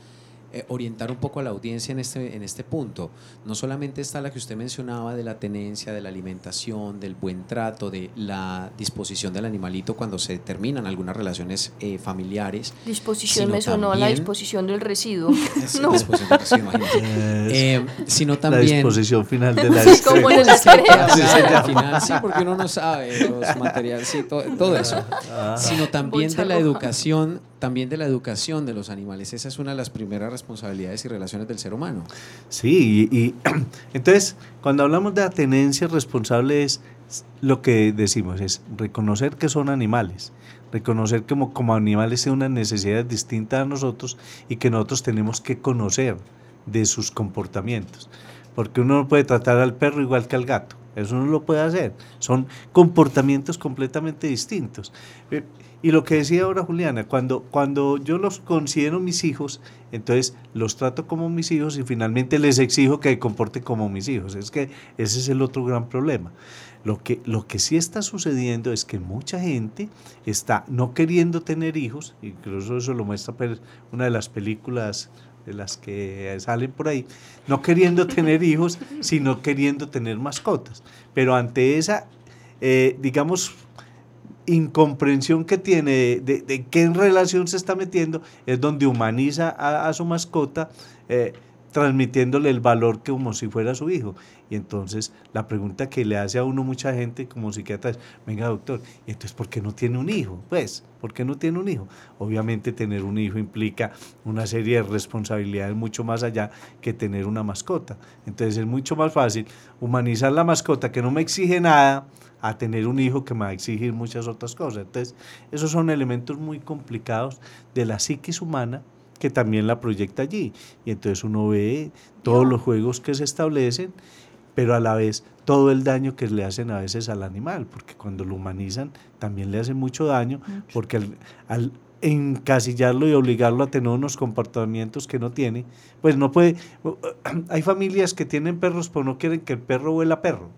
eh, orientar un poco a la audiencia en este, en este punto. No solamente está la que usted mencionaba de la tenencia, de la alimentación, del buen trato, de la disposición del animalito cuando se terminan algunas relaciones eh, familiares. Disposición me sonó a la disposición del residuo. no. Disposición del residuo, eh, sino también... La disposición final de la Como en la final, sí, porque uno no sabe los materiales, sí, todo, todo eso. Ah. Sino también de la educación también de la educación de los animales. Esa es una de las primeras responsabilidades y relaciones del ser humano. Sí, y, entonces cuando hablamos de la tenencia responsable es lo que decimos, es reconocer que son animales, reconocer como, como animales tienen unas necesidades distintas a nosotros y que nosotros tenemos que conocer de sus comportamientos. Porque uno no puede tratar al perro igual que al gato. Eso no lo puede hacer. Son comportamientos completamente distintos. Y lo que decía ahora Juliana, cuando, cuando yo los considero mis hijos, entonces los trato como mis hijos y finalmente les exijo que se comporten como mis hijos. Es que ese es el otro gran problema. Lo que, lo que sí está sucediendo es que mucha gente está no queriendo tener hijos, incluso eso lo muestra pues, una de las películas de las que salen por ahí, no queriendo tener hijos, sino queriendo tener mascotas. Pero ante esa, eh, digamos, incomprensión que tiene de, qué relación se está metiendo, es donde humaniza a, su mascota, eh, transmitiéndole el valor que como si fuera su hijo. Y entonces la pregunta que le hace a uno mucha gente como psiquiatra es, venga doctor, ¿y entonces por qué no tiene un hijo? Pues, ¿por qué no tiene un hijo? Obviamente tener un hijo implica una serie de responsabilidades mucho más allá que tener una mascota. Entonces es mucho más fácil humanizar la mascota que no me exige nada, a tener un hijo que me va a exigir muchas otras cosas. Entonces, esos son elementos muy complicados de la psiquis humana que también la proyecta allí. Y entonces uno ve todos los juegos que se establecen, pero a la vez todo el daño que le hacen a veces al animal, porque cuando lo humanizan también le hacen mucho daño, porque al, encasillarlo y obligarlo a tener unos comportamientos que no tiene, pues no puede. Hay familias que tienen perros, pero no quieren que el perro huela perro.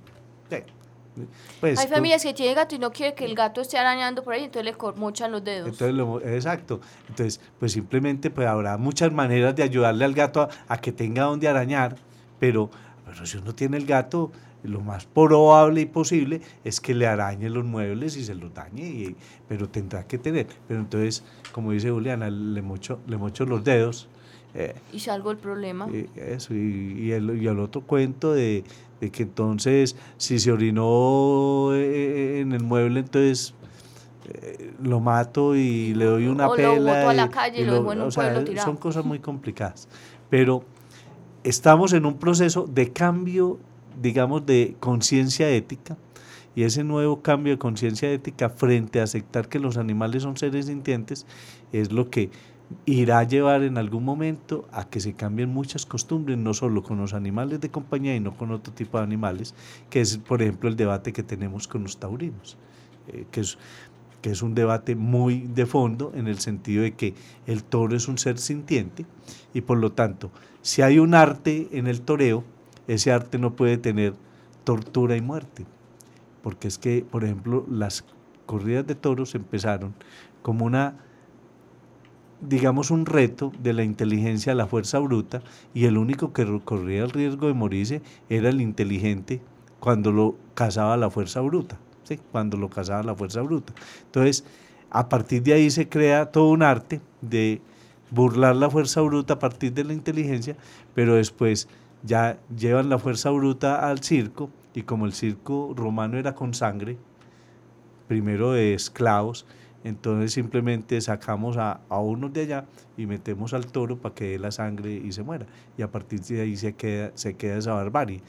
Pues, Hay familias que tienen gato y no quieren que el gato esté arañando por ahí, entonces le mochan los dedos. Entonces, exacto. Entonces, pues simplemente pues habrá muchas maneras de ayudarle al gato a, que tenga donde arañar, pero, pero si uno tiene el gato, lo más probable y posible es que le arañe los muebles y se los dañe, y, pero tendrá que tener. Pero entonces, como dice Juliana, le mocho, le mocho los dedos. Eh, y salgo el problema. Y eso, y, el, y el otro cuento de, de que entonces si se orinó eh, en el mueble, entonces eh, lo mato y le doy una o pela. Lo a la calle y, lo, o sea, Son cosas muy complicadas. Pero estamos en un proceso de cambio, digamos, de conciencia ética. Y ese nuevo cambio de conciencia ética frente a aceptar que los animales son seres sintientes es lo que irá a llevar en algún momento a que se cambien muchas costumbres, no solo con los animales de compañía y no con otro tipo de animales, que es, por ejemplo, el debate que tenemos con los taurinos, eh, que, es, que es un debate muy de fondo en el sentido de que el toro es un ser sintiente y por lo tanto, si hay un arte en el toreo, ese arte no puede tener tortura y muerte, porque es que, por ejemplo, las corridas de toros empezaron como una digamos, un reto de la inteligencia a la fuerza bruta y el único que corría el riesgo de morirse era el inteligente cuando lo cazaba la fuerza bruta, ¿sí? cuando lo cazaba la fuerza bruta. Entonces, a partir de ahí se crea todo un arte de burlar la fuerza bruta a partir de la inteligencia, pero después ya llevan la fuerza bruta al circo y como el circo romano era con sangre, primero de esclavos, entonces simplemente sacamos a, a unos de allá y metemos al toro para que dé la sangre y se muera. Y a partir de ahí se queda, se queda esa barbarie.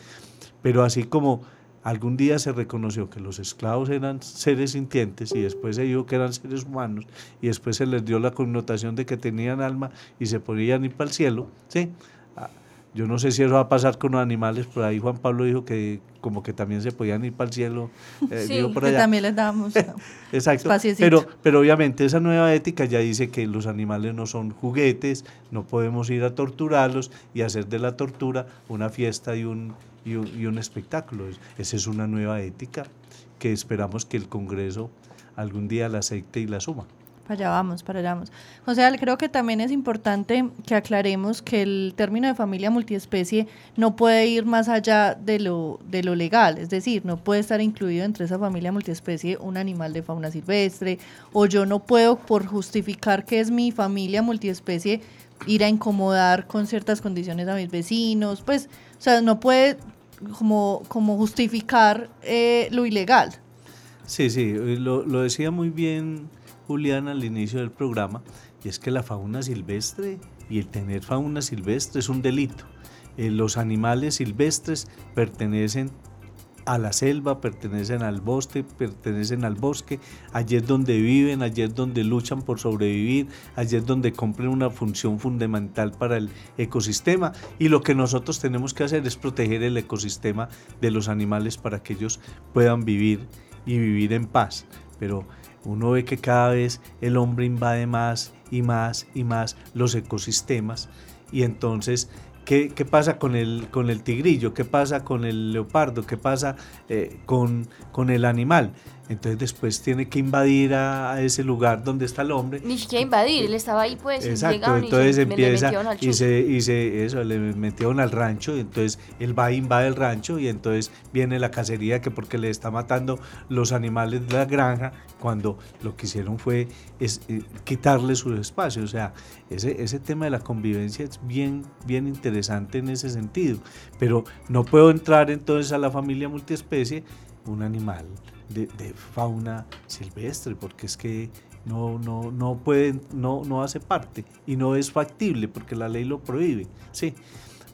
Pero así como algún día se reconoció que los esclavos eran seres sintientes y después se dijo que eran seres humanos y después se les dio la connotación de que tenían alma y se podían ir para el cielo, ¿sí? Yo no sé si eso va a pasar con los animales, por ahí Juan Pablo dijo que como que también se podían ir para el cielo. Eh, sí, que también les damos Exacto. Pero, pero obviamente esa nueva ética ya dice que los animales no son juguetes, no podemos ir a torturarlos y hacer de la tortura una fiesta y un, y un, y un espectáculo. Esa es una nueva ética que esperamos que el Congreso algún día la acepte y la suma. Allá vamos, para allá vamos. José, creo que también es importante que aclaremos que el término de familia multiespecie no puede ir más allá de lo, de lo legal, es decir, no puede estar incluido entre esa familia multiespecie un animal de fauna silvestre, o yo no puedo, por justificar que es mi familia multiespecie, ir a incomodar con ciertas condiciones a mis vecinos, pues, o sea, no puede como, como justificar eh, lo ilegal. Sí, sí, lo, lo decía muy bien Julián al inicio del programa, y es que la fauna silvestre y el tener fauna silvestre es un delito. Eh, los animales silvestres pertenecen a la selva, pertenecen al bosque, pertenecen al bosque, allí es donde viven, allí es donde luchan por sobrevivir, allí es donde cumplen una función fundamental para el ecosistema y lo que nosotros tenemos que hacer es proteger el ecosistema de los animales para que ellos puedan vivir y vivir en paz. Pero uno ve que cada vez el hombre invade más y más y más los ecosistemas y entonces ¿Qué, ¿Qué, pasa con el, con el tigrillo? ¿Qué pasa con el leopardo? ¿Qué pasa eh, con, con el animal? Entonces después tiene que invadir a, ese lugar donde está el hombre. Ni siquiera invadir, él estaba ahí pues. Exacto, entonces empieza y se, y se, eso, le metieron al rancho, y entonces él va e invade el rancho y entonces viene la cacería que porque le está matando los animales de la granja, cuando lo que hicieron fue es, eh, quitarle su espacio. O sea, ese, ese tema de la convivencia es bien, bien interesante en ese sentido. Pero no puedo entrar entonces a la familia multiespecie, un animal de, fauna silvestre, porque es que no, no, no puede, no, no hace parte y no es factible porque la ley lo prohíbe. Sí,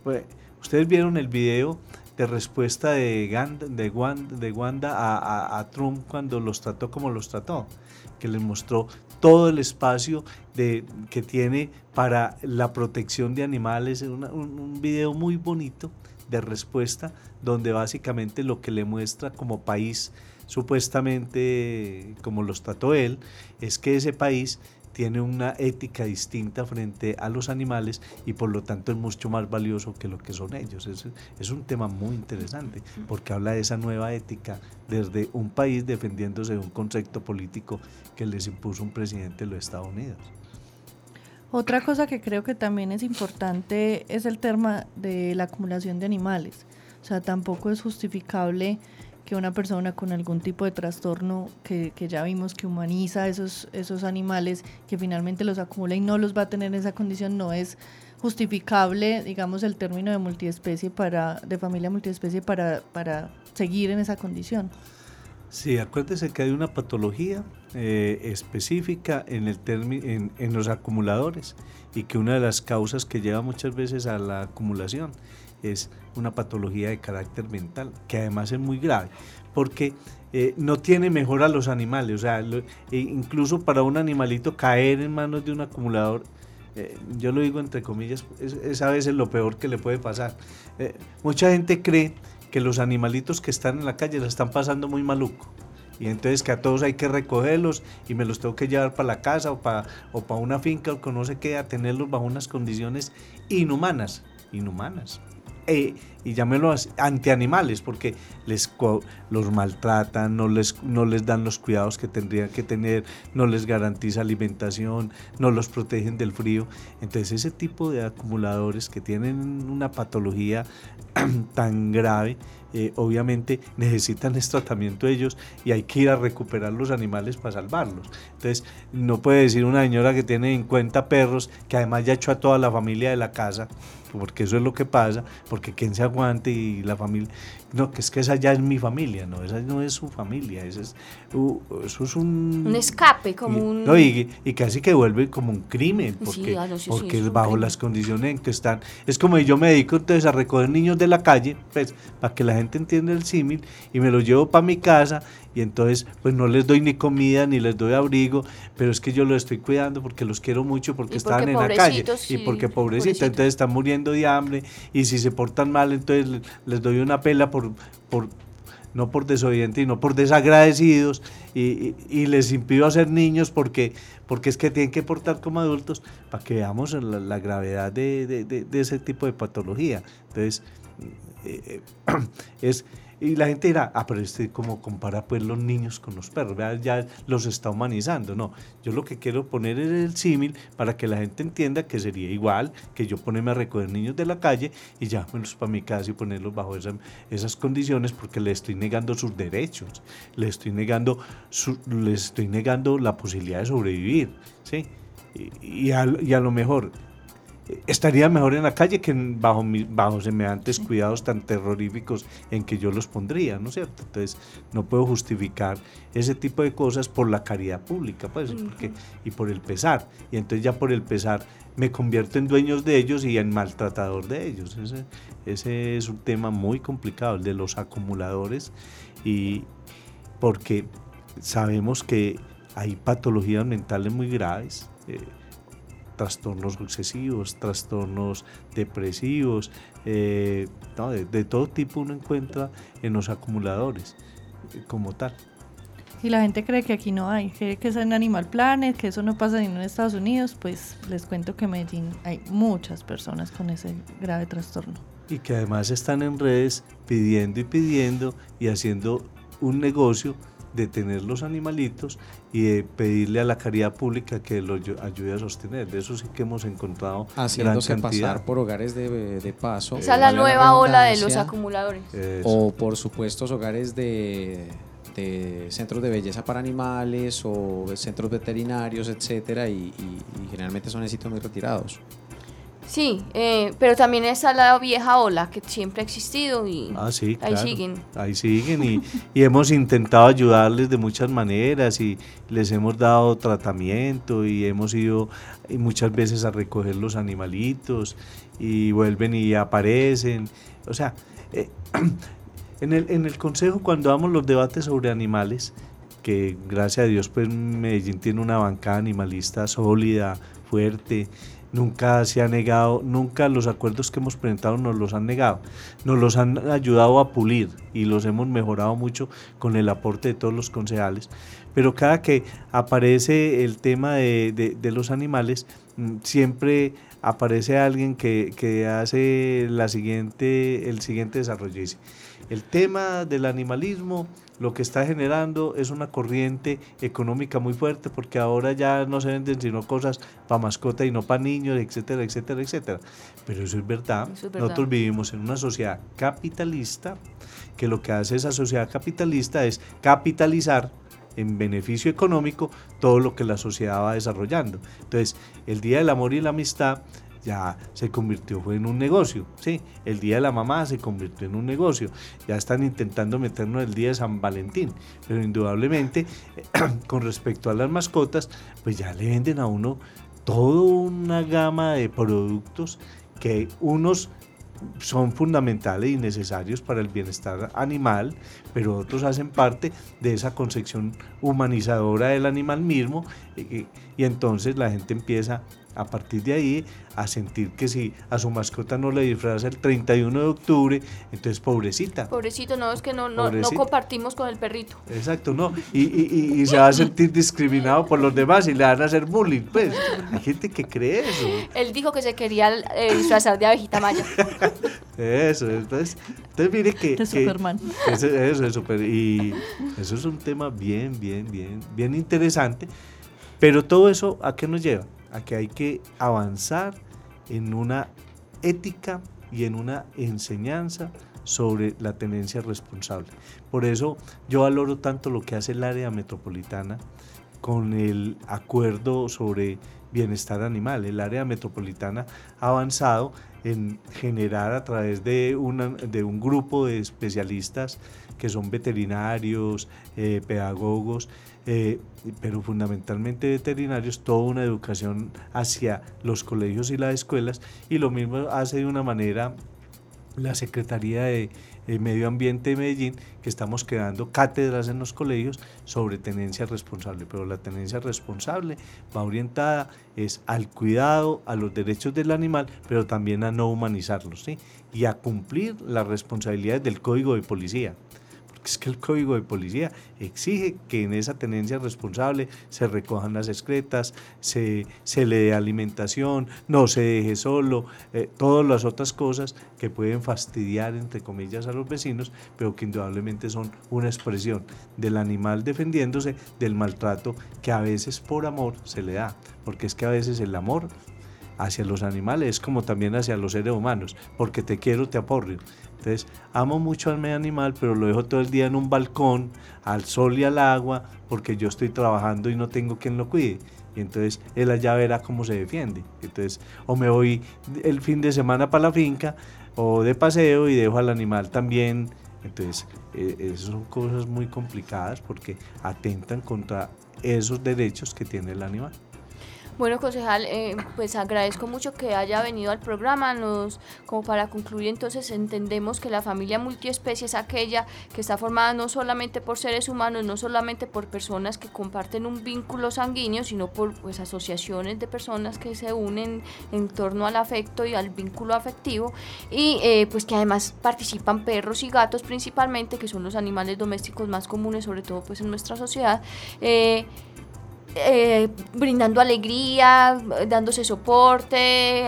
pues, ustedes vieron el video de respuesta de, Ganda, de, Wanda, de Wanda a, a, Trump cuando los trató como los trató, que les mostró todo el espacio de, que tiene para la protección de animales, un, un video muy bonito de respuesta donde básicamente lo que le muestra como país supuestamente, como los trató él, es que ese país tiene una ética distinta frente a los animales y por lo tanto es mucho más valioso que lo que son ellos. Es, es, un tema muy interesante porque habla de esa nueva ética desde un país defendiéndose de un concepto político que les impuso un presidente de los Estados Unidos. Otra cosa que creo que también es importante es el tema de la acumulación de animales. O sea, tampoco es justificable que una persona con algún tipo de trastorno que, que, ya vimos que humaniza esos, esos animales, que finalmente los acumula y no los va a tener en esa condición, no es justificable, digamos, el término de multiespecie para, de familia multiespecie para, para seguir en esa condición. Sí, acuérdese que hay una patología eh, específica en, el en, en los acumuladores y que una de las causas que lleva muchas veces a la acumulación es una patología de carácter mental, que además es muy grave, porque eh, no tiene mejor a los animales, o sea, e incluso para un animalito caer en manos de un acumulador, eh, yo lo digo entre comillas, es, a veces lo peor que le puede pasar. Eh, mucha gente cree que los animalitos que están en la calle la están pasando muy maluco. Y entonces que a todos hay que recogerlos y me los tengo que llevar para la casa o para, o para una finca o que no sé qué, a tenerlos bajo unas condiciones inhumanas, inhumanas eh, y llámelo antianimales, porque les los maltratan, no les, no les dan los cuidados que tendrían que tener, no les garantiza alimentación, no los protegen del frío. Entonces ese tipo de acumuladores que tienen una patología tan grave, eh, obviamente necesitan este tratamiento ellos y hay que ir a recuperar los animales para salvarlos. Entonces, no puede decir una señora que tiene en cuenta perros, que además ya echó a toda la familia de la casa, porque eso es lo que pasa, porque quien se aguante y la familia, no, que es que esa ya es mi familia, no, esa no es su familia, eso es, eso es un... Un escape, como un... No, y, casi que vuelve como un crimen, porque, porque es bajo las condiciones en que están, es como yo me dedico entonces a recoger niños de la calle, pues, para que la gente entienda el símil, y me los llevo para mi casa, y entonces pues no les doy ni comida ni les doy abrigo, pero es que yo los estoy cuidando porque los quiero mucho porque, están en la calle y porque pobrecitos, entonces están muriendo de hambre y si se portan mal entonces les doy una pela por, por no por desobedientes, no por desagradecidos y, les impido hacer niños porque, porque es que tienen que portar como adultos para que veamos la, gravedad de, ese tipo de patología. Entonces, eh, eh, es y la gente dirá, ah, pero este como compara pues los niños con los perros, ya los está humanizando. No, yo lo que quiero poner es el símil para que la gente entienda que sería igual que yo ponerme a recoger niños de la calle y llevármelos para mi casa y ponerlos bajo esas condiciones porque le estoy negando sus derechos, le estoy negando, su, les estoy negando la posibilidad de sobrevivir. ¿sí? Y, a, y a lo mejor estaría mejor en la calle que bajo, bajo semejantes cuidados tan terroríficos en que yo los pondría, ¿no es cierto? Entonces, no puedo justificar ese tipo de cosas por la caridad pública, pues, porque, y por el pesar. Y entonces ya por el pesar me convierto en dueños de ellos y en maltratador de ellos. Ese, ese es un tema muy complicado, el de los acumuladores, y porque sabemos que hay patologías mentales muy graves. Eh, trastornos obsesivos, trastornos depresivos, eh, de, todo tipo uno encuentra en los acumuladores eh, como tal. Y la gente cree que aquí no hay, cree que es en Animal Planet, que eso no pasa ni en Estados Unidos, pues les cuento que en Medellín hay muchas personas con ese grave trastorno. Y que además están en redes pidiendo y pidiendo y haciendo un negocio de tener los animalitos y de pedirle a la caridad pública que los ayude a sostener. De eso sí que hemos encontrado Haciéndose pasar por hogares de, paso. Esa es la nueva ola de los acumuladores. O por supuestos hogares de, centros de belleza para animales o centros veterinarios, etcétera, y, y generalmente son en sitios muy retirados. Sí, eh, pero también está la vieja ola que siempre ha existido y ah, ahí siguen. Ahí siguen y, y, hemos intentado ayudarles de muchas maneras y les hemos dado tratamiento y hemos ido muchas veces a recoger los animalitos y vuelven y aparecen. O sea, eh, en, el, en el consejo cuando damos los debates sobre animales, que gracias a Dios pues Medellín tiene una bancada animalista sólida, fuerte, nunca se ha negado, nunca los acuerdos que hemos presentado nos los han negado, nos los han ayudado a pulir y los hemos mejorado mucho con el aporte de todos los concejales. Pero cada que aparece el tema de, los animales, mm, siempre aparece alguien que, que, hace la siguiente, el siguiente desarrollo. Dice, el tema del animalismo lo que está generando es una corriente económica muy fuerte porque ahora ya no se venden sino cosas para mascota y no para niños, etcétera, etcétera, etcétera. Pero eso es, verdad. Nosotros vivimos en una sociedad capitalista que lo que hace esa sociedad capitalista es capitalizar en beneficio económico todo lo que la sociedad va desarrollando. Entonces, el Día del Amor y la Amistad ya se convirtió en un negocio, ¿sí? El Día de la Mamá se convirtió en un negocio, ya están intentando meternos el Día de San Valentín, pero indudablemente con respecto a las mascotas, pues ya le venden a uno toda una gama de productos que unos son fundamentales y necesarios para el bienestar animal, pero otros hacen parte de esa concepción humanizadora del animal mismo, eh, Y entonces la gente empieza a partir de ahí a sentir que si a su mascota no le disfraza el 31 de octubre, entonces pobrecita. Pobrecito, no, es que no, no, no compartimos con el perrito. Exacto, no. Y, y, y, se va a sentir discriminado por los demás y le van a hacer bullying. Pues hay gente que cree eso. Él dijo que se quería eh, disfrazar de abejita maya. eso, entonces, entonces mire que... De Superman. Eso, eso es super, y eso es un tema bien, bien, bien, bien interesante. Pero todo eso, ¿a qué nos lleva? a que hay que avanzar en una ética y en una enseñanza sobre la tenencia responsable. Por eso yo valoro tanto lo que hace el área metropolitana con el acuerdo sobre bienestar animal. El área metropolitana ha avanzado en generar a través de, de un grupo de especialistas que son veterinarios, eh, pedagogos, eh, pero fundamentalmente veterinarios, toda una educación hacia los colegios y las escuelas y lo mismo hace de una manera la Secretaría de Medio Ambiente de Medellín, que estamos creando cátedras en los colegios sobre tenencia responsable, pero la tenencia responsable va orientada es al cuidado, a los derechos del animal, pero también a no humanizarlos, ¿sí? y a cumplir las responsabilidades del Código de Policía es que el código de policía exige que en esa tenencia responsable se recojan las excretas, se, se le dé alimentación, no se deje solo, eh, todas las otras cosas que pueden fastidiar, entre comillas, a los vecinos, pero que indudablemente son una expresión del animal defendiéndose del maltrato que a veces por amor se le da, porque es que a veces el amor hacia los animales es como también hacia los seres humanos, porque te quiero, te aporrio. Entonces, amo mucho al medio animal, pero lo dejo todo el día en un balcón, al sol y al agua, porque yo estoy trabajando y no tengo quien lo cuide. Y entonces él allá verá cómo se defiende. Entonces, o me voy el fin de semana para la finca, o de paseo y dejo al animal también. Entonces, eh, son cosas muy complicadas porque atentan contra esos derechos que tiene el animal. Bueno, concejal, eh, pues agradezco mucho que haya venido al programa. Nos, como para concluir, entonces entendemos que la familia multiespecie es aquella que está formada no solamente por seres humanos, no solamente por personas que comparten un vínculo sanguíneo, sino por pues, asociaciones de personas que se unen en torno al afecto y al vínculo afectivo y eh, pues que además participan perros y gatos principalmente, que son los animales domésticos más comunes, sobre todo pues en nuestra sociedad. Eh, eh, brindando alegría, dándose soporte,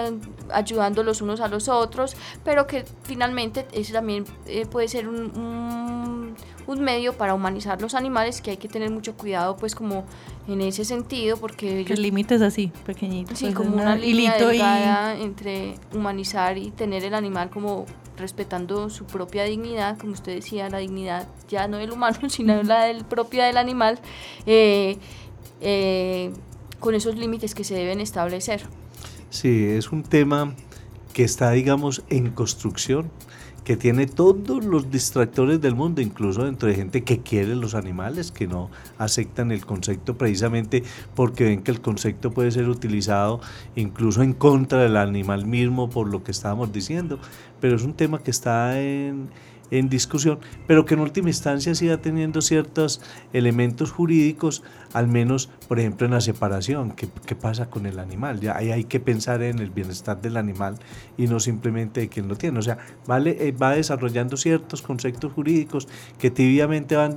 ayudando los unos a los otros, pero que finalmente eso también eh, puede ser un, un, medio para humanizar los animales, que hay que tener mucho cuidado pues como en ese sentido, porque... El límite es así, pequeñito. Sí, pues, como una, línea delgada entre humanizar y tener el animal como respetando su propia dignidad, como usted decía, la dignidad ya no del humano, sino la del propia del animal. Eh, eh, con esos límites que se deben establecer. Sí, es un tema que está, digamos, en construcción, que tiene todos los distractores del mundo, incluso dentro de gente que quiere los animales, que no aceptan el concepto precisamente porque ven que el concepto puede ser utilizado incluso en contra del animal mismo por lo que estábamos diciendo. Pero es un tema que está en, en discusión, pero que en última instancia siga teniendo ciertos elementos jurídicos al menos, por ejemplo, en la separación, ¿qué, qué pasa con el animal? Ya ahí hay que pensar en el bienestar del animal y no simplemente de quien lo tiene. O sea, vale, eh, va desarrollando ciertos conceptos jurídicos que tibiamente van,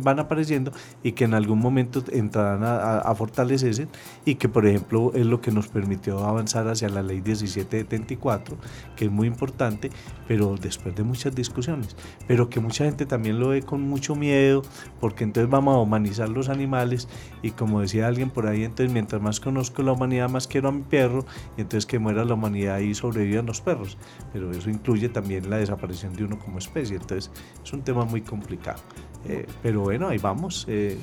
van apareciendo y que en algún momento entrarán a, a, fortalecerse y que, por ejemplo, es lo que nos permitió avanzar hacia la ley 1774, que es muy importante, pero después de muchas discusiones, pero que mucha gente también lo ve con mucho miedo, porque entonces vamos a humanizar los animales y como decía alguien por ahí, entonces mientras más conozco la humanidad, más quiero a mi perro y entonces que muera la humanidad y sobrevivan los perros. Pero eso incluye también la desaparición de uno como especie, entonces es un tema muy complicado. Eh, pero bueno, ahí vamos. Eh,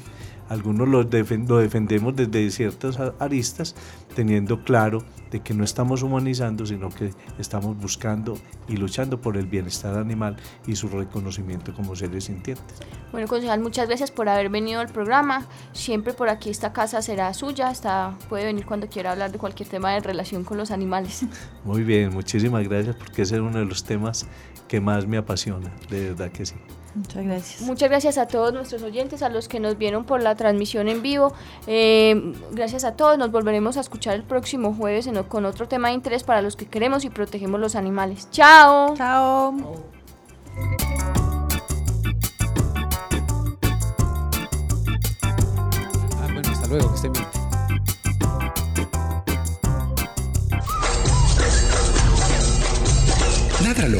algunos lo, lo, defendemos desde ciertas aristas, teniendo claro de que no estamos humanizando, sino que estamos buscando y luchando por el bienestar animal y su reconocimiento como seres sintientes. Bueno, concejal, muchas gracias por haber venido al programa. Siempre por aquí esta casa será suya, hasta puede venir cuando quiera hablar de cualquier tema de relación con los animales. Muy bien, muchísimas gracias porque ese es uno de los temas que más me apasiona, de verdad que sí. Muchas gracias. Muchas gracias a todos nuestros oyentes, a los que nos vieron por la transmisión en vivo. Eh, gracias a todos. Nos volveremos a escuchar el próximo jueves en- con otro tema de interés para los que queremos y protegemos los animales. Chao. Chao. Ah, bueno, hasta luego, que estén bien. Ládralo,